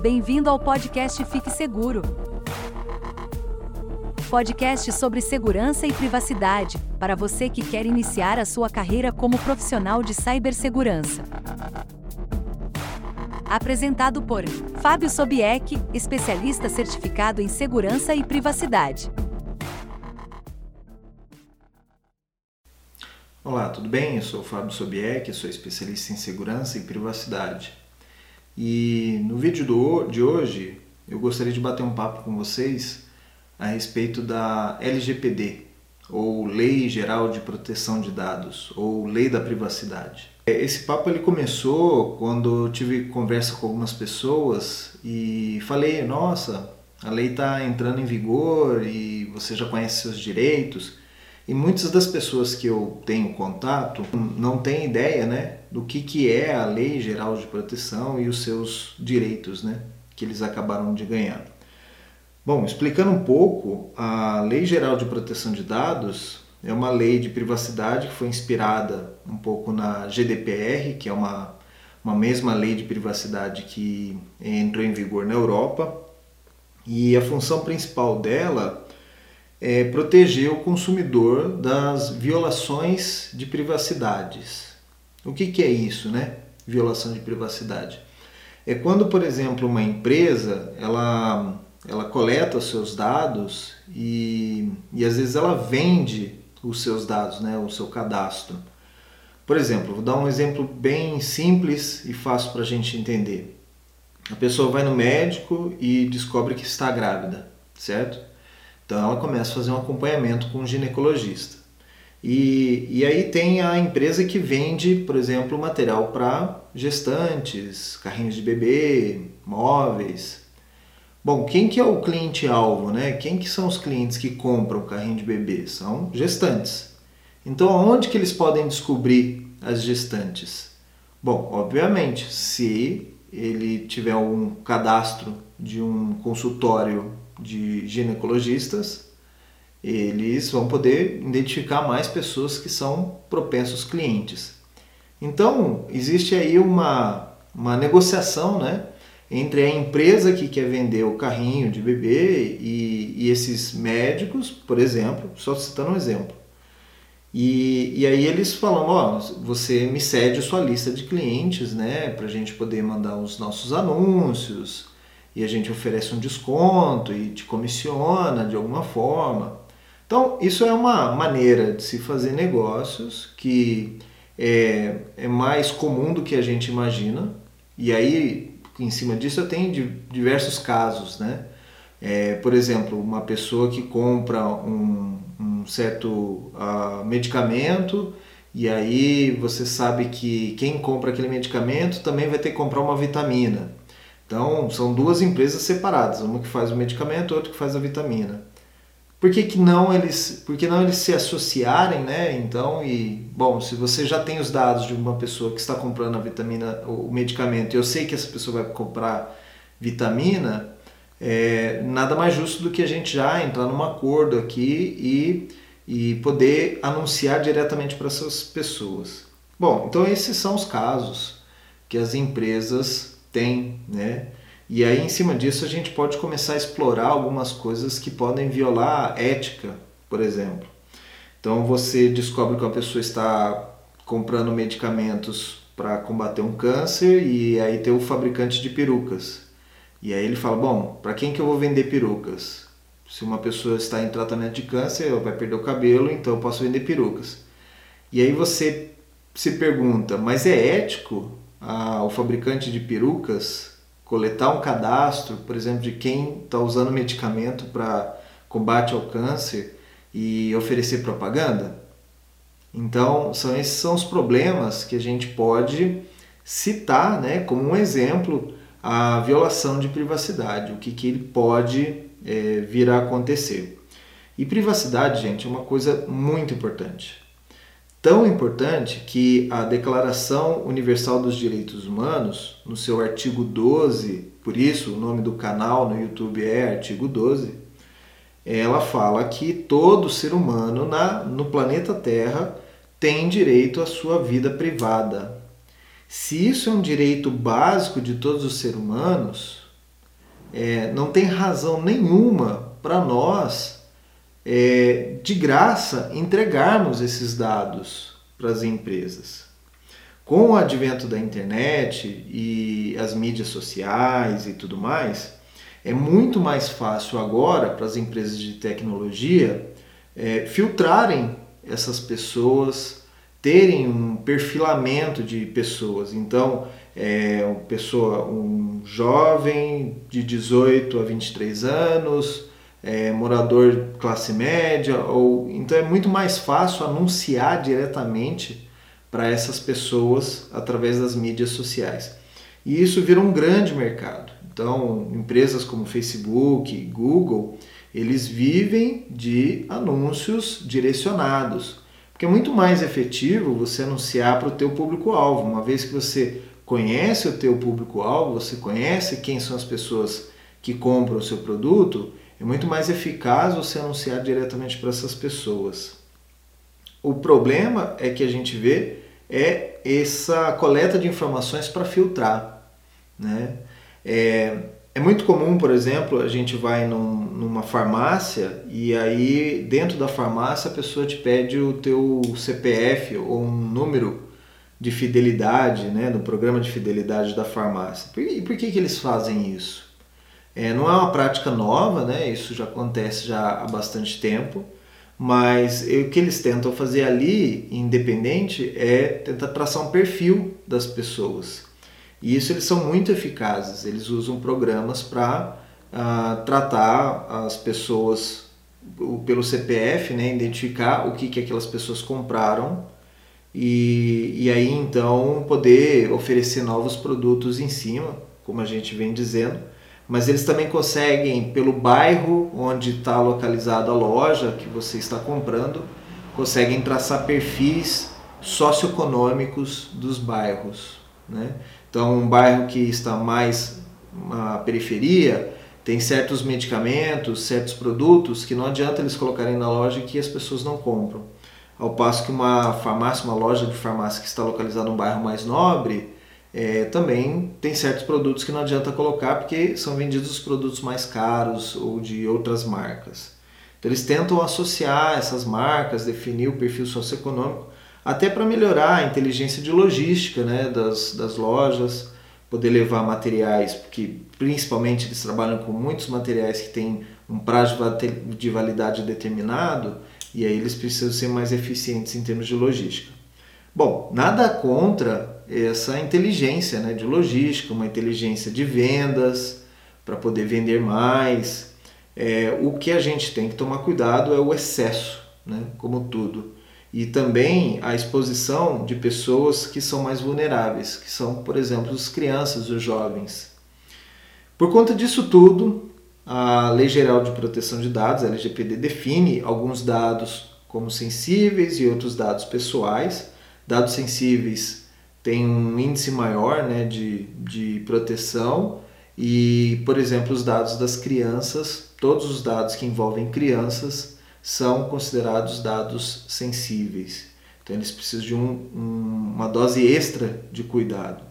Bem-vindo ao podcast Fique Seguro. Podcast sobre segurança e privacidade, para você que quer iniciar a sua carreira como profissional de cibersegurança. Apresentado por Fábio Sobieck, especialista certificado em segurança e privacidade. Olá, tudo bem? Eu sou o Fábio Sobieck, sou especialista em segurança e privacidade. E no vídeo do, de hoje eu gostaria de bater um papo com vocês a respeito da LGPD, ou Lei Geral de Proteção de Dados, ou Lei da Privacidade. Esse papo ele começou quando eu tive conversa com algumas pessoas e falei, nossa, a lei está entrando em vigor e você já conhece seus direitos. E muitas das pessoas que eu tenho contato não têm ideia né, do que, que é a Lei Geral de Proteção e os seus direitos né, que eles acabaram de ganhar. Bom, explicando um pouco, a Lei Geral de Proteção de Dados é uma lei de privacidade que foi inspirada um pouco na GDPR, que é uma, uma mesma lei de privacidade que entrou em vigor na Europa. E a função principal dela é proteger o consumidor das violações de privacidades. O que, que é isso, né? Violação de privacidade. É quando, por exemplo, uma empresa ela ela coleta os seus dados e, e às vezes ela vende os seus dados, né, o seu cadastro. Por exemplo, vou dar um exemplo bem simples e fácil para a gente entender. A pessoa vai no médico e descobre que está grávida, certo? Então ela começa a fazer um acompanhamento com um ginecologista. E, e aí tem a empresa que vende, por exemplo, material para gestantes, carrinhos de bebê, móveis, Bom, quem que é o cliente-alvo, né? Quem que são os clientes que compram carrinho de bebê? São gestantes. Então, aonde que eles podem descobrir as gestantes? Bom, obviamente, se ele tiver um cadastro de um consultório de ginecologistas, eles vão poder identificar mais pessoas que são propensos clientes. Então, existe aí uma, uma negociação, né? entre a empresa que quer vender o carrinho de bebê e, e esses médicos, por exemplo, só citando um exemplo. E, e aí eles falam, ó, você me cede sua lista de clientes, né, para a gente poder mandar os nossos anúncios e a gente oferece um desconto e te comissiona de alguma forma. Então isso é uma maneira de se fazer negócios que é, é mais comum do que a gente imagina. E aí em cima disso eu tenho diversos casos, né? É, por exemplo, uma pessoa que compra um, um certo uh, medicamento e aí você sabe que quem compra aquele medicamento também vai ter que comprar uma vitamina. Então são duas empresas separadas, uma que faz o medicamento, outra que faz a vitamina. Por que, que não eles por que não eles se associarem né então e bom se você já tem os dados de uma pessoa que está comprando a vitamina o medicamento e eu sei que essa pessoa vai comprar vitamina é, nada mais justo do que a gente já entrar num acordo aqui e, e poder anunciar diretamente para essas pessoas. Bom então esses são os casos que as empresas têm né e aí, em cima disso, a gente pode começar a explorar algumas coisas que podem violar a ética, por exemplo. Então, você descobre que uma pessoa está comprando medicamentos para combater um câncer e aí tem o fabricante de perucas. E aí ele fala: Bom, para quem que eu vou vender perucas? Se uma pessoa está em tratamento de câncer, vai perder o cabelo, então eu posso vender perucas. E aí você se pergunta: Mas é ético ah, o fabricante de perucas coletar um cadastro, por exemplo, de quem está usando medicamento para combate ao câncer e oferecer propaganda? Então, são esses são os problemas que a gente pode citar né, como um exemplo a violação de privacidade, o que, que ele pode é, vir a acontecer. E privacidade, gente, é uma coisa muito importante tão importante que a Declaração Universal dos Direitos Humanos, no seu artigo 12, por isso o nome do canal no YouTube é artigo 12, ela fala que todo ser humano na, no planeta Terra tem direito à sua vida privada. Se isso é um direito básico de todos os seres humanos, é, não tem razão nenhuma para nós, é, de graça, entregarmos esses dados para as empresas. Com o advento da internet e as mídias sociais e tudo mais, é muito mais fácil agora para as empresas de tecnologia é, filtrarem essas pessoas, terem um perfilamento de pessoas. Então, é uma pessoa, um jovem de 18 a 23 anos, é, morador classe média, ou então é muito mais fácil anunciar diretamente para essas pessoas através das mídias sociais. E isso vira um grande mercado. Então, empresas como Facebook, Google, eles vivem de anúncios direcionados, porque é muito mais efetivo você anunciar para o teu público-alvo, uma vez que você conhece o teu público-alvo, você conhece quem são as pessoas que compram o seu produto, é muito mais eficaz você anunciar diretamente para essas pessoas. O problema é que a gente vê é essa coleta de informações para filtrar, né? É, é muito comum, por exemplo, a gente vai num, numa farmácia e aí dentro da farmácia a pessoa te pede o teu CPF ou um número de fidelidade, né, no programa de fidelidade da farmácia. E por que, que eles fazem isso? É, não é uma prática nova, né, isso já acontece já há bastante tempo, mas o que eles tentam fazer ali, independente, é tentar traçar um perfil das pessoas. E isso eles são muito eficazes, eles usam programas para uh, ah, tratar as pessoas pelo CPF, né, identificar o que, que aquelas pessoas compraram e, e aí então poder oferecer novos produtos em cima, como a gente vem dizendo. Mas eles também conseguem, pelo bairro onde está localizada a loja que você está comprando, conseguem traçar perfis socioeconômicos dos bairros. Né? Então, um bairro que está mais na periferia tem certos medicamentos, certos produtos que não adianta eles colocarem na loja que as pessoas não compram. Ao passo que uma farmácia, uma loja de farmácia que está localizada num bairro mais nobre, é, também tem certos produtos que não adianta colocar porque são vendidos os produtos mais caros ou de outras marcas. Então eles tentam associar essas marcas, definir o perfil socioeconômico, até para melhorar a inteligência de logística né, das, das lojas, poder levar materiais, porque principalmente eles trabalham com muitos materiais que têm um prazo de validade determinado, e aí eles precisam ser mais eficientes em termos de logística. Bom, nada contra essa inteligência né, de logística, uma inteligência de vendas para poder vender mais. É, o que a gente tem que tomar cuidado é o excesso, né, como tudo. E também a exposição de pessoas que são mais vulneráveis, que são, por exemplo, as crianças, os jovens. Por conta disso tudo, a Lei Geral de Proteção de Dados, a LGPD, define alguns dados como sensíveis e outros dados pessoais. Dados sensíveis têm um índice maior né, de, de proteção e, por exemplo, os dados das crianças, todos os dados que envolvem crianças são considerados dados sensíveis. Então, eles precisam de um, um, uma dose extra de cuidado.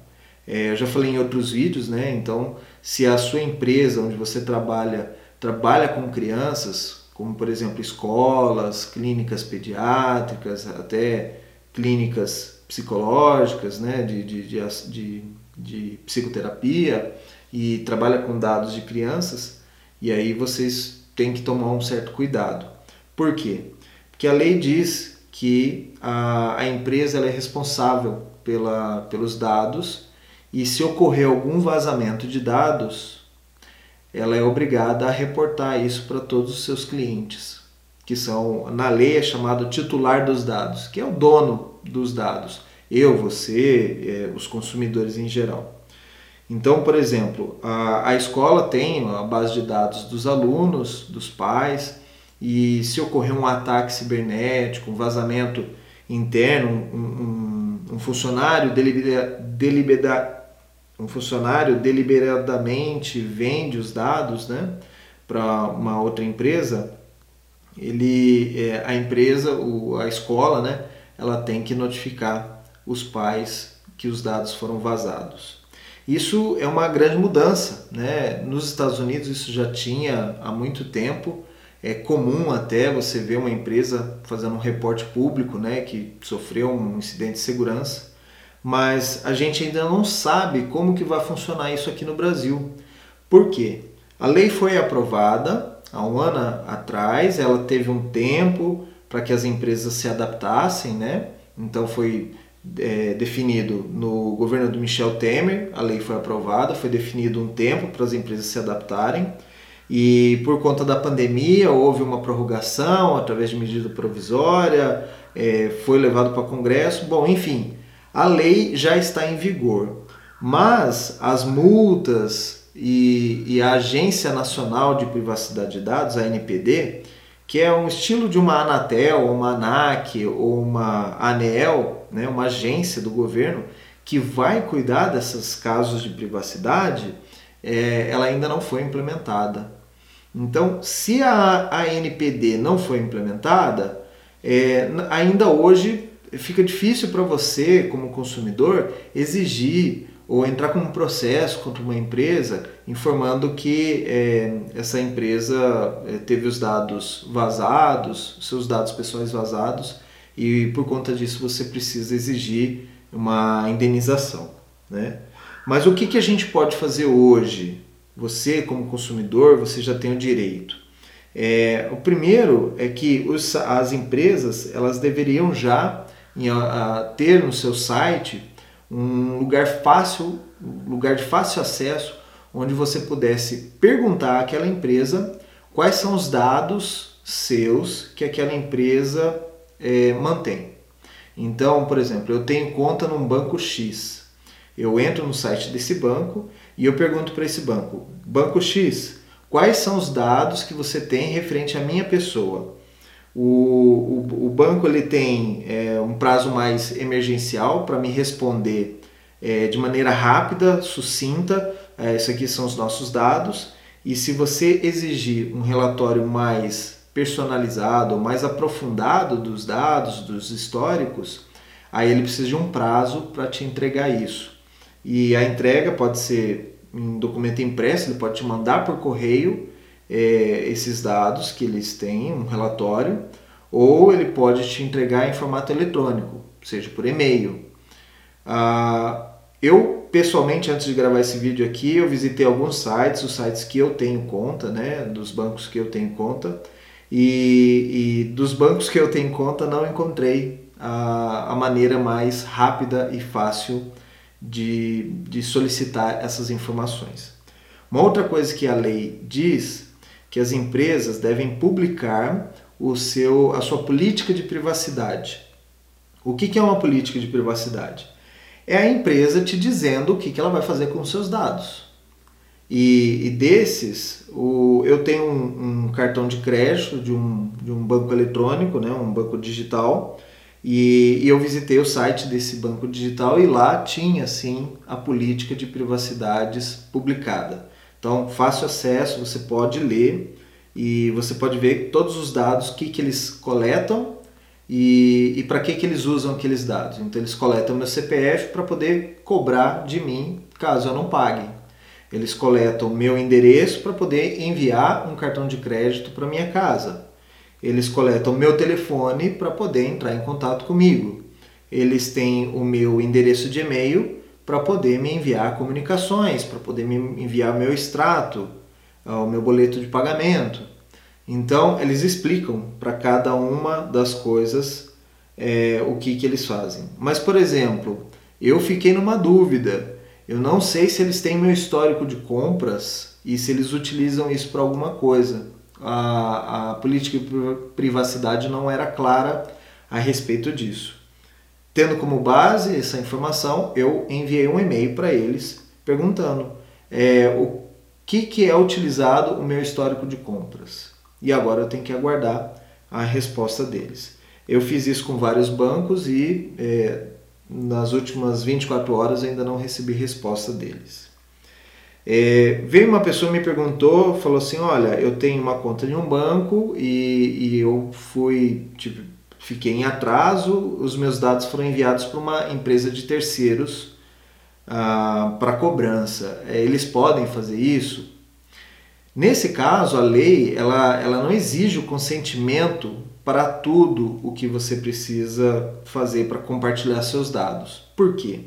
É, eu já falei em outros vídeos, né? Então, se a sua empresa onde você trabalha trabalha com crianças, como por exemplo escolas, clínicas pediátricas, até clínicas psicológicas, né? de, de, de, de, psicoterapia, e trabalha com dados de crianças, e aí vocês têm que tomar um certo cuidado. Por quê? Porque a lei diz que a, a empresa é responsável pela, pelos dados e se ocorrer algum vazamento de dados, ela é obrigada a reportar isso para todos os seus clientes, que são, na lei é chamado titular dos dados, que é o dono dos dados. Eu, você, é, os consumidores em geral. Então, por exemplo, a, a escola tem a base de dados dos alunos, dos pais, e se ocorrer um ataque cibernético, um vazamento interno, um, um, um funcionário delibera, um funcionário deliberadamente vende os dados né, para uma outra empresa, ele, é, a empresa, o, a escola, né, ela tem que notificar os pais que os dados foram vazados. Isso é uma grande mudança. Né? Nos Estados Unidos isso já tinha há muito tempo. É comum até você ver uma empresa fazendo um reporte público né, que sofreu um incidente de segurança, mas a gente ainda não sabe como que vai funcionar isso aqui no Brasil. Por quê? A lei foi aprovada há um ano atrás, ela teve um tempo para que as empresas se adaptassem, né? Então foi é, definido no governo do Michel Temer, a lei foi aprovada, foi definido um tempo para as empresas se adaptarem e por conta da pandemia houve uma prorrogação através de medida provisória, é, foi levado para o Congresso, bom, enfim, a lei já está em vigor, mas as multas e, e a Agência Nacional de Privacidade de Dados, a NPD, que é um estilo de uma Anatel, uma ANAC ou uma ANEEL, né, uma agência do governo que vai cuidar desses casos de privacidade, é, ela ainda não foi implementada. Então, se a, a NPD não foi implementada, é, ainda hoje fica difícil para você, como consumidor, exigir ou entrar com um processo contra uma empresa informando que é, essa empresa é, teve os dados vazados, seus dados pessoais vazados, e por conta disso você precisa exigir uma indenização. Né? Mas o que, que a gente pode fazer hoje? Você, como consumidor, você já tem o direito. É, o primeiro é que os, as empresas elas deveriam já em, a, ter no seu site um lugar fácil, lugar de fácil acesso, onde você pudesse perguntar àquela empresa quais são os dados seus que aquela empresa é, mantém. Então, por exemplo, eu tenho conta num banco X. Eu entro no site desse banco e eu pergunto para esse banco: Banco X, quais são os dados que você tem referente à minha pessoa? O, o, o banco ele tem é, um prazo mais emergencial para me responder é, de maneira rápida, sucinta. É, isso aqui são os nossos dados. E se você exigir um relatório mais personalizado, mais aprofundado dos dados, dos históricos, aí ele precisa de um prazo para te entregar isso. E a entrega pode ser em documento impresso, ele pode te mandar por correio é, esses dados que eles têm, um relatório, ou ele pode te entregar em formato eletrônico, seja por e-mail. Ah, eu, pessoalmente, antes de gravar esse vídeo aqui, eu visitei alguns sites, os sites que eu tenho conta, né, dos bancos que eu tenho conta, e, e dos bancos que eu tenho conta não encontrei a, a maneira mais rápida e fácil de, de solicitar essas informações. Uma outra coisa que a lei diz que as empresas devem publicar o seu, a sua política de privacidade. O que, que é uma política de privacidade? É a empresa te dizendo o que, que ela vai fazer com os seus dados. E, e desses, o, eu tenho um, um, cartão de crédito de um, de um banco eletrônico, né, um banco digital, e, e, eu visitei o site desse banco digital e lá tinha sim a política de privacidades publicada. Então, fácil acesso, você pode ler e você pode ver todos os dados que, que eles coletam e, e para que, que eles usam aqueles dados. Então, eles coletam meu CPF para poder cobrar de mim caso eu não pague. Eles coletam meu endereço para poder enviar um cartão de crédito para minha casa. Eles coletam meu telefone para poder entrar em contato comigo. Eles têm o meu endereço de e-mail para poder me enviar comunicações, para poder me enviar meu extrato, ah, o meu boleto de pagamento. Então, eles explicam para cada uma das coisas é, o que, que eles fazem. Mas, por exemplo, eu fiquei numa dúvida. Eu não sei se eles têm meu histórico de compras e se eles utilizam isso para alguma coisa. A, a política de privacidade não era clara a respeito disso. Tendo como base essa informação, eu enviei um e-mail para eles perguntando é, o que, que é utilizado o meu histórico de compras. E agora eu tenho que aguardar a resposta deles. Eu fiz isso com vários bancos e é, nas últimas 24 horas ainda não recebi resposta deles. É, veio uma pessoa me perguntou, falou assim, olha, eu tenho uma conta de um banco e, e eu fui, tipo, fiquei em atraso, os meus dados foram enviados para uma empresa de terceiros ah, para cobrança. É, eles podem fazer isso? Nesse caso, a lei ela, ela não exige o consentimento para tudo o que você precisa fazer para compartilhar seus dados. Por quê?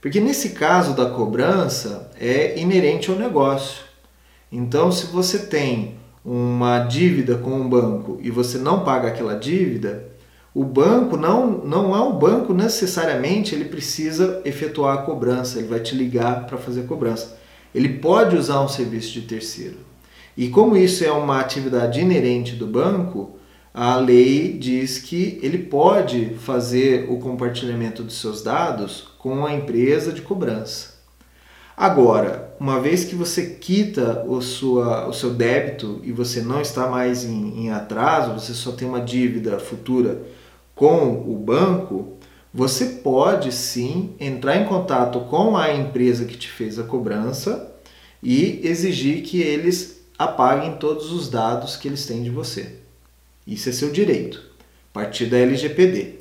Porque nesse caso da cobrança é inerente ao negócio. Então, se você tem uma dívida com um banco e você não paga aquela dívida, o banco não não é o banco necessariamente ele precisa efetuar a cobrança, ele vai te ligar para fazer a cobrança. Ele pode usar um serviço de terceiro. E como isso é uma atividade inerente do banco, a lei diz que ele pode fazer o compartilhamento dos seus dados com a empresa de cobrança. Agora, uma vez que você quita o, sua, o seu débito e você não está mais em, em atraso, você só tem uma dívida futura com o banco, você pode sim entrar em contato com a empresa que te fez a cobrança e exigir que eles apaguem todos os dados que eles têm de você. Isso é seu direito, a partir da LGPD.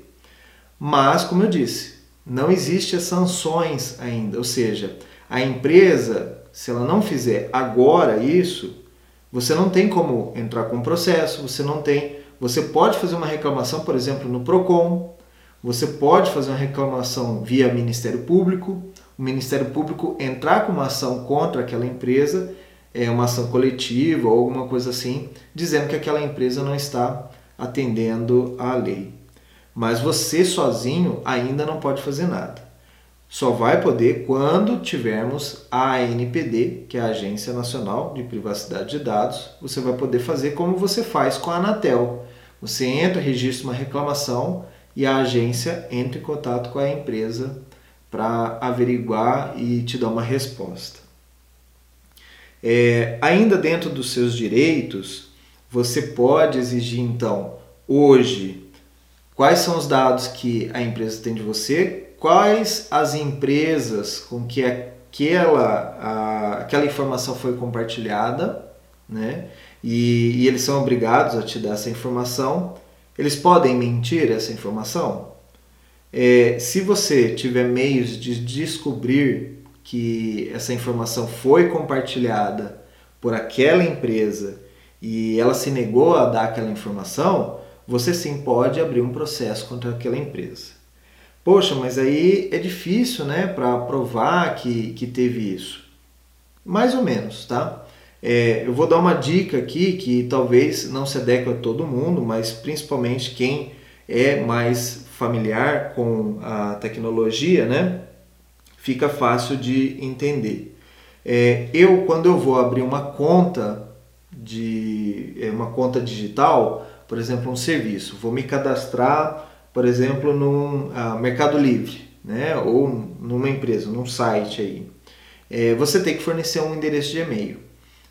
Mas, como eu disse, não existe as sanções ainda, ou seja, a empresa, se ela não fizer agora isso, você não tem como entrar com processo, você não tem você pode fazer uma reclamação, por exemplo, no PROCON, você pode fazer uma reclamação via Ministério Público, o Ministério Público entrar com uma ação contra aquela empresa, é uma ação coletiva ou alguma coisa assim, dizendo que aquela empresa não está atendendo à lei. Mas você sozinho ainda não pode fazer nada. Só vai poder quando tivermos a ANPD, que é a Agência Nacional de Privacidade de Dados. Você vai poder fazer como você faz com a Anatel. Você entra, registra uma reclamação e a agência entra em contato com a empresa para averiguar e te dar uma resposta. É, ainda dentro dos seus direitos, você pode exigir então, hoje, quais são os dados que a empresa tem de você, quais as empresas com que aquela, a, aquela informação foi compartilhada, né? e, e eles são obrigados a te dar essa informação. Eles podem mentir essa informação? É, se você tiver meios de descobrir que essa informação foi compartilhada por aquela empresa e ela se negou a dar aquela informação, você sim pode abrir um processo contra aquela empresa. Poxa, mas aí é difícil né, para provar que, que teve isso. Mais ou menos, tá? É, eu vou dar uma dica aqui que talvez não se adeque a todo mundo, mas principalmente quem é mais familiar com a tecnologia, né? Fica fácil de entender. É, eu, quando eu vou abrir uma conta de é, uma conta digital, por exemplo, um serviço, vou me cadastrar, por exemplo, no ah, Mercado Livre, né? Ou numa empresa, num site aí. É, você tem que fornecer um endereço de e-mail.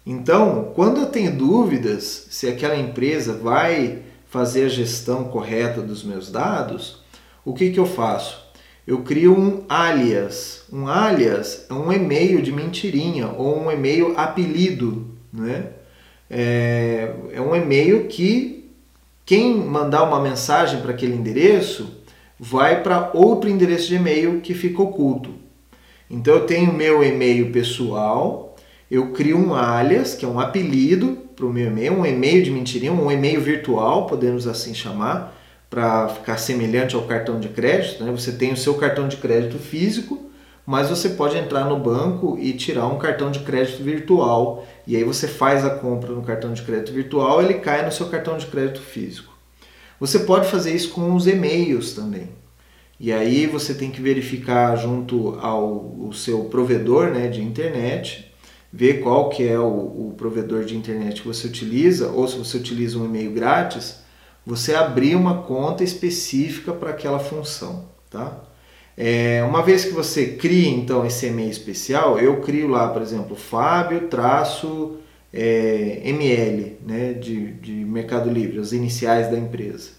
Então, quando eu tenho dúvidas se aquela empresa vai fazer a gestão correta dos meus dados, o que, que eu faço? Eu crio um alias. Um alias é um e-mail de mentirinha ou um e-mail apelido. Né? É, é um e-mail que quem mandar uma mensagem para aquele endereço vai para outro endereço de e-mail que fica oculto. Então eu tenho meu e-mail pessoal eu crio um alias, que é um apelido para o meu e-mail, um e-mail de mentirinha, um e-mail virtual, podemos assim chamar, para ficar semelhante ao cartão de crédito. Né? Você tem o seu cartão de crédito físico, mas você pode entrar no banco e tirar um cartão de crédito virtual. E aí você faz a compra no cartão de crédito virtual, ele cai no seu cartão de crédito físico. Você pode fazer isso com os e-mails também. E aí você tem que verificar junto ao seu provedor né, de internet ver qual que é o, o provedor de internet que você utiliza, ou se você utiliza um e-mail grátis, você abrir uma conta específica para aquela função, tá? É, uma vez que você cria então esse e-mail especial, eu crio lá, por exemplo, Fábio traço é, ML, né, de, de Mercado Livre, as iniciais da empresa.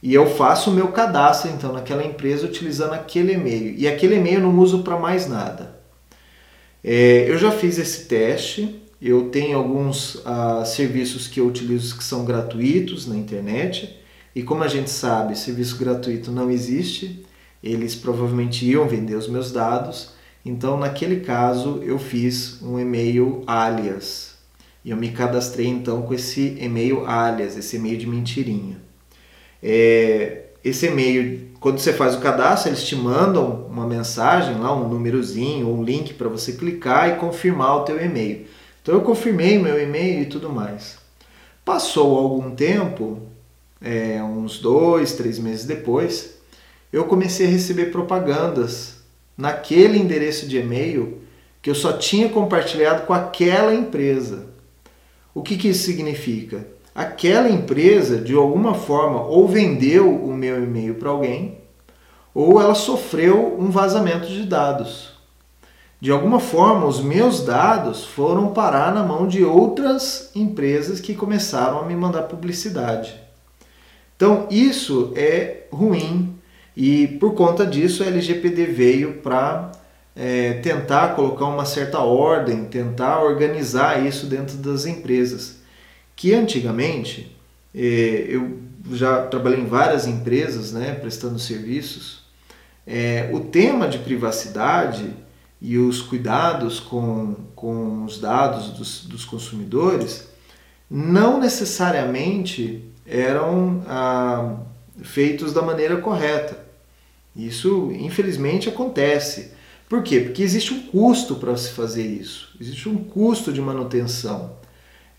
E eu faço o meu cadastro então naquela empresa utilizando aquele e-mail. E aquele e-mail eu não uso para mais nada. É, eu já fiz esse teste, eu tenho alguns ah, serviços que eu utilizo que são gratuitos na internet, e como a gente sabe, serviço gratuito não existe, eles provavelmente iam vender os meus dados, Então, naquele caso, eu fiz um e-mail alias. E eu me cadastrei então com esse e-mail alias, esse e-mail de mentirinha. É, esse e-mail, quando você faz o cadastro, eles te mandam uma mensagem lá, um númerozinho, um link para você clicar e confirmar o teu e-mail. Então eu confirmei meu e-mail e tudo mais. Passou algum tempo, é, uns dois, três meses depois, eu comecei a receber propagandas naquele endereço de e-mail que eu só tinha compartilhado com aquela empresa. O que, que isso significa? Aquela empresa, de alguma forma, ou vendeu o meu e-mail para alguém, ou ela sofreu um vazamento de dados. De alguma forma, os meus dados foram parar na mão de outras empresas que começaram a me mandar publicidade. Então, isso é ruim e por conta disso a LGPD veio para é, tentar colocar uma certa ordem, tentar organizar isso dentro das empresas. Que antigamente, é, eu já trabalhei em várias empresas né, prestando serviços, é, o tema de privacidade e os cuidados com, com os dados dos, dos consumidores não necessariamente eram ah, feitos da maneira correta. Isso, infelizmente, acontece. Por quê? Porque existe um custo para se fazer isso, existe um custo de manutenção.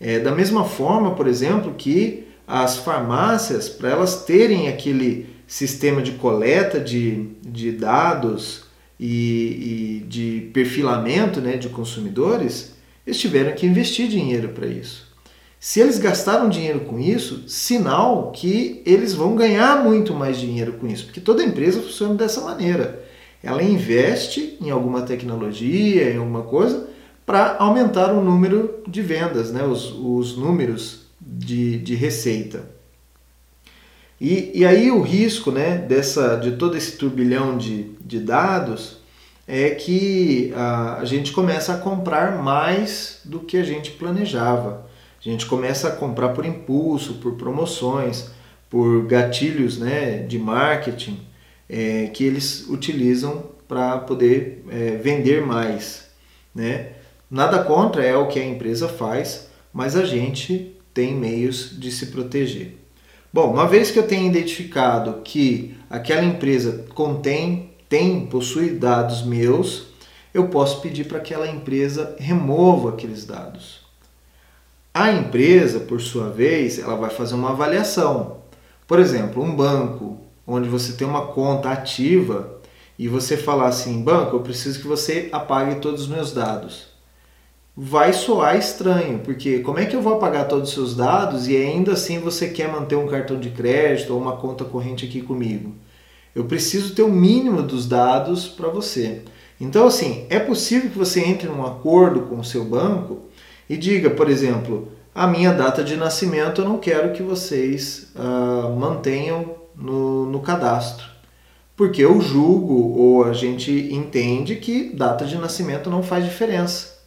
É, da mesma forma, por exemplo, que as farmácias, para elas terem aquele sistema de coleta de, de dados e, e de perfilamento né, de consumidores, eles tiveram que investir dinheiro para isso. Se eles gastaram dinheiro com isso, sinal que eles vão ganhar muito mais dinheiro com isso, porque toda empresa funciona dessa maneira. Ela investe em alguma tecnologia, em alguma coisa, para aumentar o número de vendas, né? os, os números de, de receita. E, e aí o risco né, dessa, de todo esse turbilhão de, de dados é que a, a gente começa a comprar mais do que a gente planejava. A gente começa a comprar por impulso, por promoções, por gatilhos né, de marketing é, que eles utilizam para poder é, vender mais. Né? Nada contra é o que a empresa faz, mas a gente tem meios de se proteger. Bom, uma vez que eu tenho identificado que aquela empresa contém, tem, possui dados meus, eu posso pedir para que aquela empresa remova aqueles dados. A empresa, por sua vez, ela vai fazer uma avaliação. Por exemplo, um banco onde você tem uma conta ativa e você falar assim, banco, eu preciso que você apague todos os meus dados. Vai soar estranho, porque como é que eu vou apagar todos os seus dados e ainda assim você quer manter um cartão de crédito ou uma conta corrente aqui comigo? Eu preciso ter o mínimo dos dados para você. Então, assim, é possível que você entre num acordo com o seu banco e diga, por exemplo, a minha data de nascimento eu não quero que vocês uh, mantenham no, no cadastro. Porque eu julgo ou a gente entende que data de nascimento não faz diferença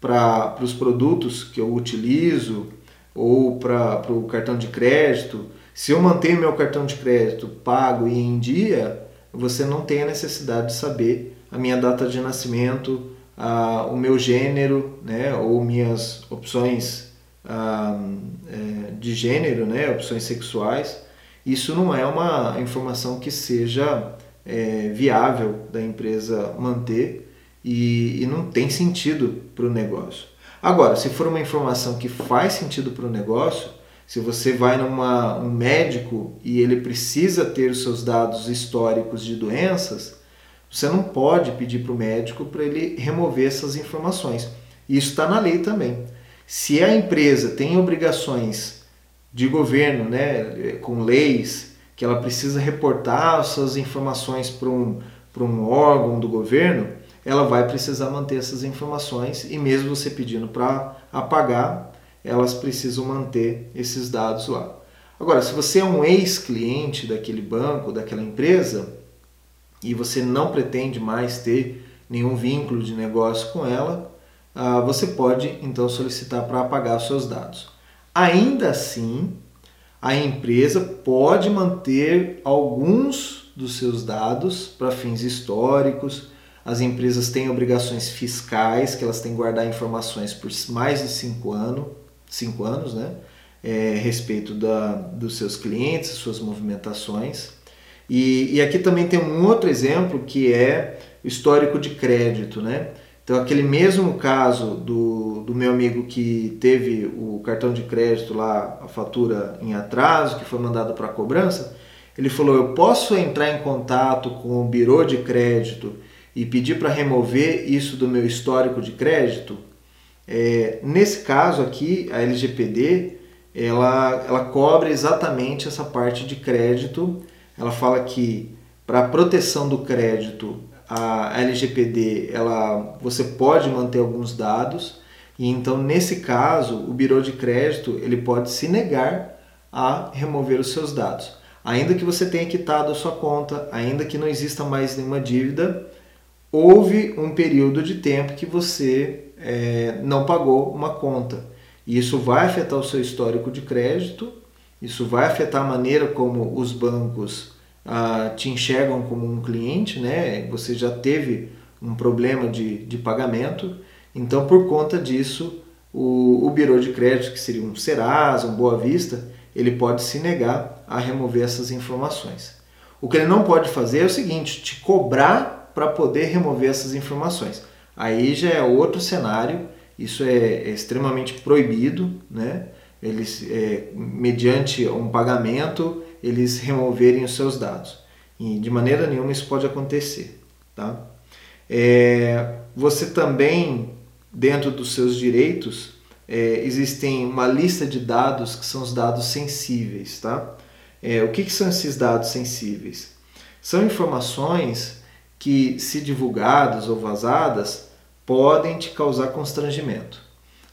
para os produtos que eu utilizo ou para o cartão de crédito. Se eu mantenho meu cartão de crédito pago e em dia, você não tem a necessidade de saber a minha data de nascimento, ah, o meu gênero, né, ou minhas opções ah, é, de gênero, né, opções sexuais. Isso não é uma informação que seja é, viável da empresa manter e, e não tem sentido para o negócio. Agora, se for uma informação que faz sentido para o negócio, se você vai numa um médico e ele precisa ter os seus dados históricos de doenças, você não pode pedir para o médico para ele remover essas informações. Isso está na lei também. Se a empresa tem obrigações de governo, né, com leis, que ela precisa reportar suas informações para um, um órgão do governo, ela vai precisar manter essas informações e mesmo você pedindo para apagar, elas precisam manter esses dados lá. Agora, se você é um ex-cliente daquele banco, daquela empresa, e você não pretende mais ter nenhum vínculo de negócio com ela, ah, você pode então solicitar para apagar seus dados. Ainda assim, a empresa pode manter alguns dos seus dados para fins históricos, As empresas têm obrigações fiscais, que elas têm que guardar informações por mais de cinco, ano, cinco anos, né? É, respeito da, dos seus clientes, suas movimentações. E, e aqui também tem um outro exemplo que é histórico de crédito, né? Então, aquele mesmo caso do, do meu amigo que teve o cartão de crédito lá, a fatura em atraso, que foi mandado para cobrança, ele falou: Eu posso entrar em contato com o birô de crédito e pedir para remover isso do meu histórico de crédito? É, nesse caso aqui, a LGPD ela, ela cobre exatamente essa parte de crédito. Ela fala que para proteção do crédito a LGPD ela você pode manter alguns dados. E então nesse caso o birô de crédito ele pode se negar a remover os seus dados. Ainda que você tenha quitado a sua conta ainda que não exista mais nenhuma dívida houve um período de tempo que você é, não pagou uma conta. E isso vai afetar o seu histórico de crédito isso vai afetar a maneira como os bancos ah, te enxergam como um cliente, né? Você já teve um problema de, de pagamento, então por conta disso o, o birô de crédito, que seria um Serasa, um Boa Vista, ele pode se negar a remover essas informações. O que ele não pode fazer é o seguinte, te cobrar para poder remover essas informações. Aí já é outro cenário, isso é, é extremamente proibido, né? Eles, é, mediante um pagamento, eles removerem os seus dados. E de maneira nenhuma isso pode acontecer. Tá? É, você também, dentro dos seus direitos, é, existem uma lista de dados que são os dados sensíveis. Tá? É, o que, que são esses dados sensíveis? São informações que, se divulgadas ou vazadas, podem te causar constrangimento.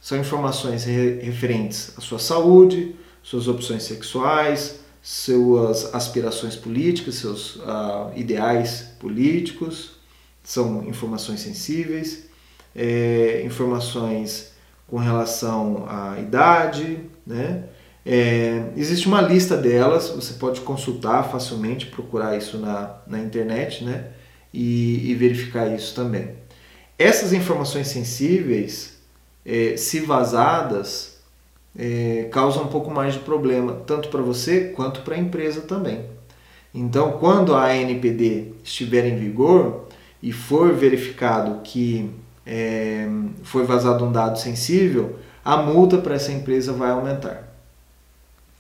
São informações referentes à sua saúde, suas opções sexuais, suas aspirações políticas, seus uh, ideais políticos, são informações sensíveis, é, informações com relação à idade, né? É, existe uma lista delas, você pode consultar facilmente, procurar isso na, na internet, né? E, e verificar isso também. Essas informações sensíveis, é, se vazadas, é, causa um pouco mais de problema, tanto para você quanto para a empresa também. Então, quando a ANPD estiver em vigor e for verificado que é, foi vazado um dado sensível, a multa para essa empresa vai aumentar.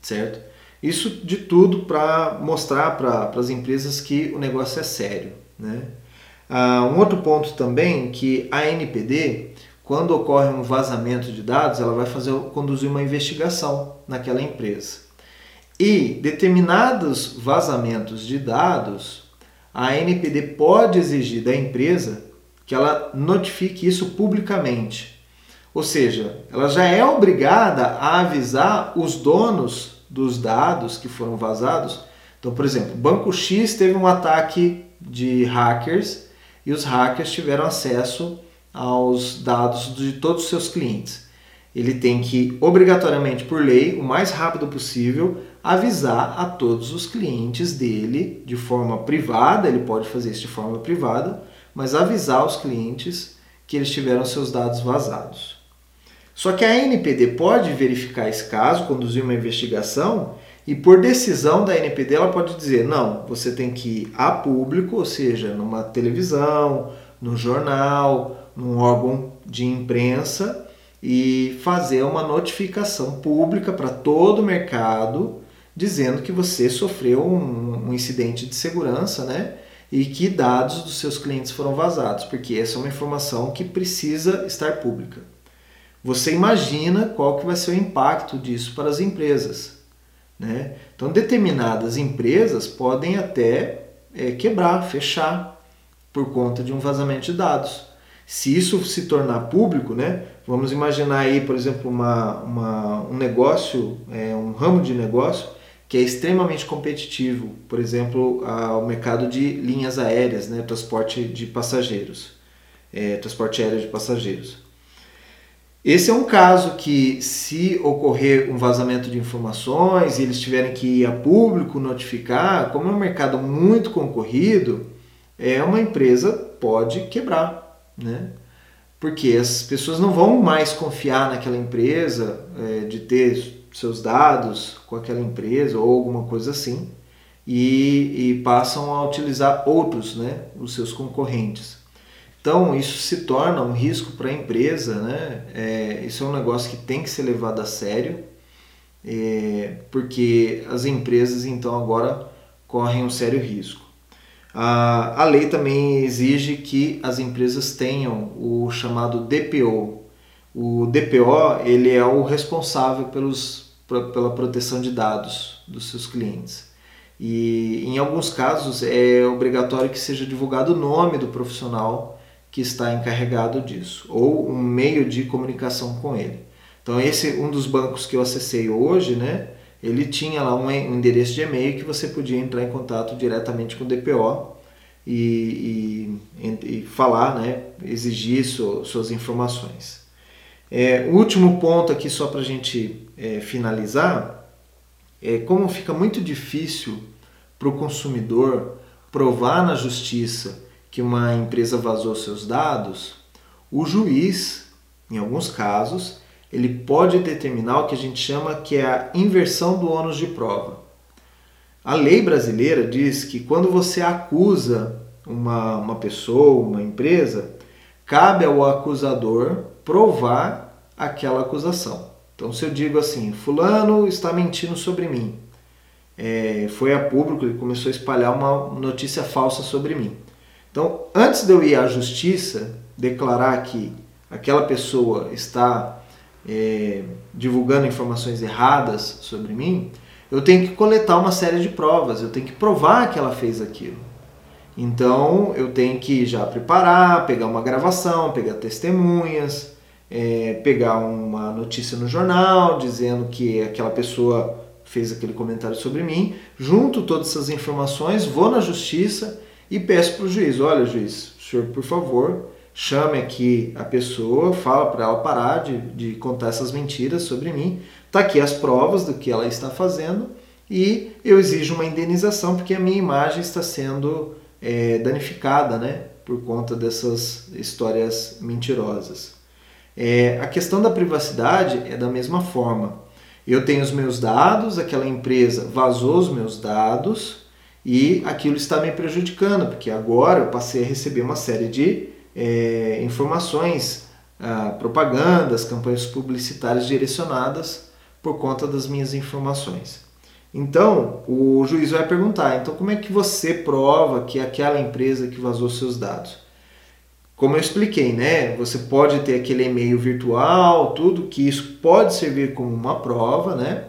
Certo? Isso de tudo para mostrar para as empresas que o negócio é sério. Né? Ah, um outro ponto também que a ANPD quando ocorre um vazamento de dados, ela vai fazer conduzir uma investigação naquela empresa. E determinados vazamentos de dados, a NPD pode exigir da empresa que ela notifique isso publicamente. Ou seja, ela já é obrigada a avisar os donos dos dados que foram vazados. Então, por exemplo, Banco X teve um ataque de hackers e os hackers tiveram acesso aos dados de todos os seus clientes. Ele tem que, obrigatoriamente por lei, o mais rápido possível, avisar a todos os clientes dele de forma privada, ele pode fazer isso de forma privada, mas avisar os clientes que eles tiveram seus dados vazados. Só que a NPD pode verificar esse caso, conduzir uma investigação e por decisão da NPD ela pode dizer: não, você tem que ir a público, ou seja, numa televisão, no jornal, num órgão de imprensa e fazer uma notificação pública para todo o mercado dizendo que você sofreu um, um, incidente de segurança, né? E que dados dos seus clientes foram vazados, porque essa é uma informação que precisa estar pública. Você imagina qual que vai ser o impacto disso para as empresas, né? Então, determinadas empresas podem até é, quebrar, fechar por conta de um vazamento de dados. Se isso se tornar público, né, vamos imaginar aí, por exemplo, uma, uma, um negócio, é, um ramo de negócio que é extremamente competitivo, por exemplo, o mercado de linhas aéreas, né, transporte de passageiros, é, transporte aéreo de passageiros. Esse é um caso que, se ocorrer um vazamento de informações e eles tiverem que ir a público notificar, como é um mercado muito concorrido, é uma empresa pode quebrar, né? Porque as pessoas não vão mais confiar naquela empresa, é, de ter seus dados com aquela empresa ou alguma coisa assim, e, e passam a utilizar outros, né, os seus concorrentes. Então, isso se torna um risco para a empresa, né? É, isso é um negócio que tem que ser levado a sério, é, porque as empresas, então, agora correm um sério risco. A, a lei também exige que as empresas tenham o chamado DPO. O DPO ele é o responsável pelos, pela proteção de dados dos seus clientes. E em alguns casos é obrigatório que seja divulgado o nome do profissional que está encarregado disso ou um meio de comunicação com ele. Então esse um dos bancos que eu acessei hoje, né? Ele tinha lá um endereço de e-mail que você podia entrar em contato diretamente com o DPO e, e, e falar, né? Exigir so, suas informações. É, o último ponto aqui só para a gente é, finalizar é como fica muito difícil para o consumidor provar na justiça que uma empresa vazou seus dados, o juiz, em alguns casos, ele pode determinar o que a gente chama que é a inversão do ônus de prova. A lei brasileira diz que quando você acusa uma, uma pessoa, uma empresa, cabe ao acusador provar aquela acusação. Então, se eu digo assim, Fulano está mentindo sobre mim, é, foi a público, ele começou a espalhar uma notícia falsa sobre mim. Então, antes de eu ir à justiça declarar que aquela pessoa está é, divulgando informações erradas sobre mim, eu tenho que coletar uma série de provas, eu tenho que provar que ela fez aquilo. Então, eu tenho que já preparar, pegar uma gravação, pegar testemunhas, é, pegar uma notícia no jornal dizendo que aquela pessoa fez aquele comentário sobre mim, junto todas essas informações, vou na justiça e peço para o juiz: olha, juiz, senhor, por favor, chame aqui a pessoa, fala para ela parar de, de contar essas mentiras sobre mim. Está aqui as provas do que ela está fazendo e eu exijo uma indenização porque a minha imagem está sendo é, danificada, né, por conta dessas histórias mentirosas. É, a questão da privacidade é da mesma forma. Eu tenho os meus dados, aquela empresa vazou os meus dados e aquilo está me prejudicando, porque agora eu passei a receber uma série de é, informações, ah, propagandas, campanhas publicitárias direcionadas por conta das minhas informações. Então, o juiz vai perguntar: então, como é que você prova que aquela empresa que vazou seus dados? Como eu expliquei, né? Você pode ter aquele e-mail virtual, tudo que isso pode servir como uma prova, né?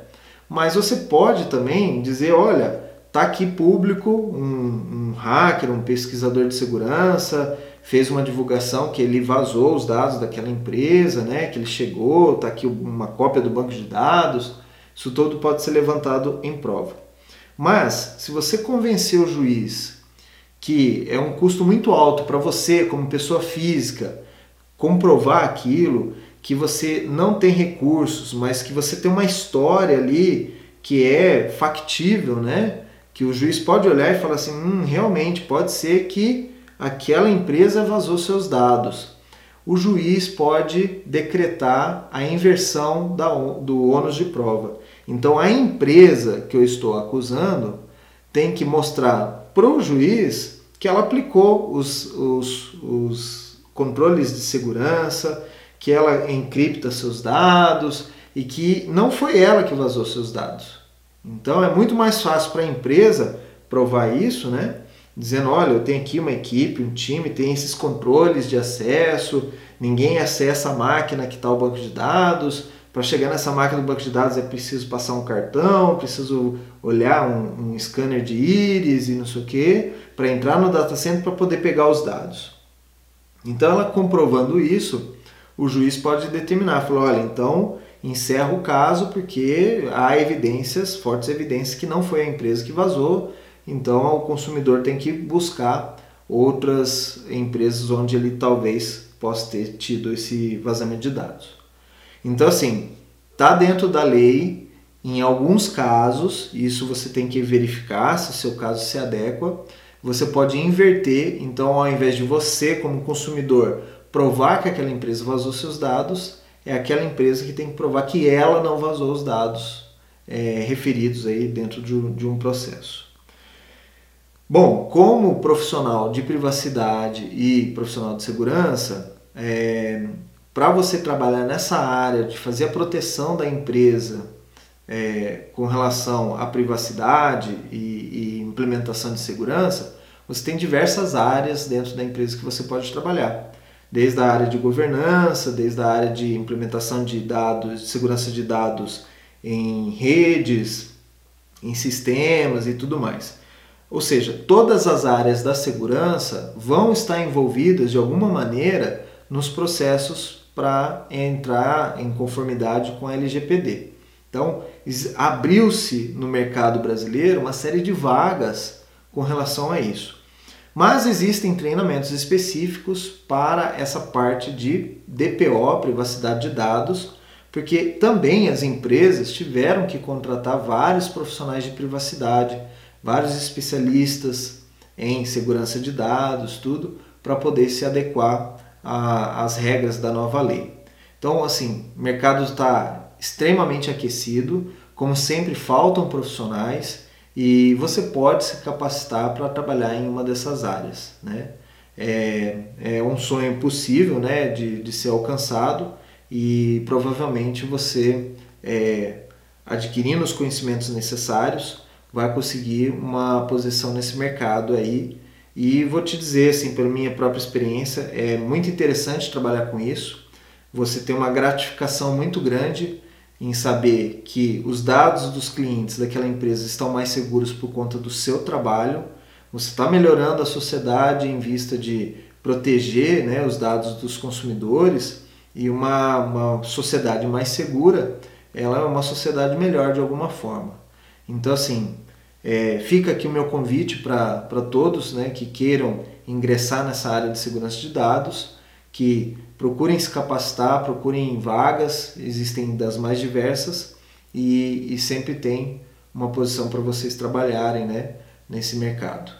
Mas você pode também dizer, olha, tá aqui público, um, um hacker, um pesquisador de segurança fez uma divulgação que ele vazou os dados daquela empresa, né? Que ele chegou, tá aqui uma cópia do banco de dados. Isso todo pode ser levantado em prova. Mas se você convencer o juiz que é um custo muito alto para você, como pessoa física, comprovar aquilo, que você não tem recursos, mas que você tem uma história ali que é factível, né? Que o juiz pode olhar e falar assim: hum, realmente pode ser que aquela empresa vazou seus dados. O juiz pode decretar a inversão da, do ônus de prova. Então a empresa que eu estou acusando tem que mostrar para o juiz que ela aplicou os, os, os controles de segurança, que ela encripta seus dados e que não foi ela que vazou seus dados. Então é muito mais fácil para a empresa provar isso, né? Dizendo, olha, eu tenho aqui uma equipe, um time, tem esses controles de acesso, ninguém acessa a máquina que está o banco de dados, para chegar nessa máquina do banco de dados é preciso passar um cartão, preciso olhar um, um scanner de íris e não sei o que, para entrar no data center para poder pegar os dados. Então, ela comprovando isso, o juiz pode determinar, falou, olha, então encerra o caso porque há evidências, fortes evidências que não foi a empresa que vazou, então o consumidor tem que buscar outras empresas onde ele talvez possa ter tido esse vazamento de dados. Então, assim, tá dentro da lei. Em alguns casos, isso você tem que verificar se o seu caso se adequa, você pode inverter, então ao invés de você como consumidor provar que aquela empresa vazou seus dados, é aquela empresa que tem que provar que ela não vazou os dados é, referidos aí dentro de, de um processo. Bom, como profissional de privacidade e profissional de segurança, é, para você trabalhar nessa área de fazer a proteção da empresa é, com relação à privacidade e, e, implementação de segurança, você tem diversas áreas dentro da empresa que você pode trabalhar. Desde a área de governança, desde a área de implementação de dados, de segurança de dados em redes, em sistemas e tudo mais. Ou seja, todas as áreas da segurança vão estar envolvidas de alguma maneira nos processos para entrar em conformidade com a LGPD. Então, abriu-se no mercado brasileiro uma série de vagas com relação a isso. Mas existem treinamentos específicos para essa parte de DPO, privacidade de dados, porque também as empresas tiveram que contratar vários profissionais de privacidade, vários especialistas em segurança de dados, tudo, para poder se adequar às regras da nova lei. Então, assim, o mercado está extremamente aquecido, como sempre faltam profissionais e você pode se capacitar para trabalhar em uma dessas áreas. Né? É, é um sonho possível né, de, de ser alcançado e provavelmente você, é, adquirindo os conhecimentos necessários, vai conseguir uma posição nesse mercado aí. E vou te dizer, assim, pela minha própria experiência, é muito interessante trabalhar com isso. Você tem uma gratificação muito grande em saber que os dados dos clientes daquela empresa estão mais seguros por conta do seu trabalho, você está melhorando a sociedade em vista de proteger né, os dados dos consumidores e uma, uma sociedade mais segura, ela é uma sociedade melhor de alguma forma. Então, assim, é, fica aqui o meu convite para todos né, que queiram ingressar nessa área de segurança de dados, que procurem se capacitar, procurem vagas, existem das mais diversas e, e sempre tem uma posição para vocês trabalharem né, nesse mercado.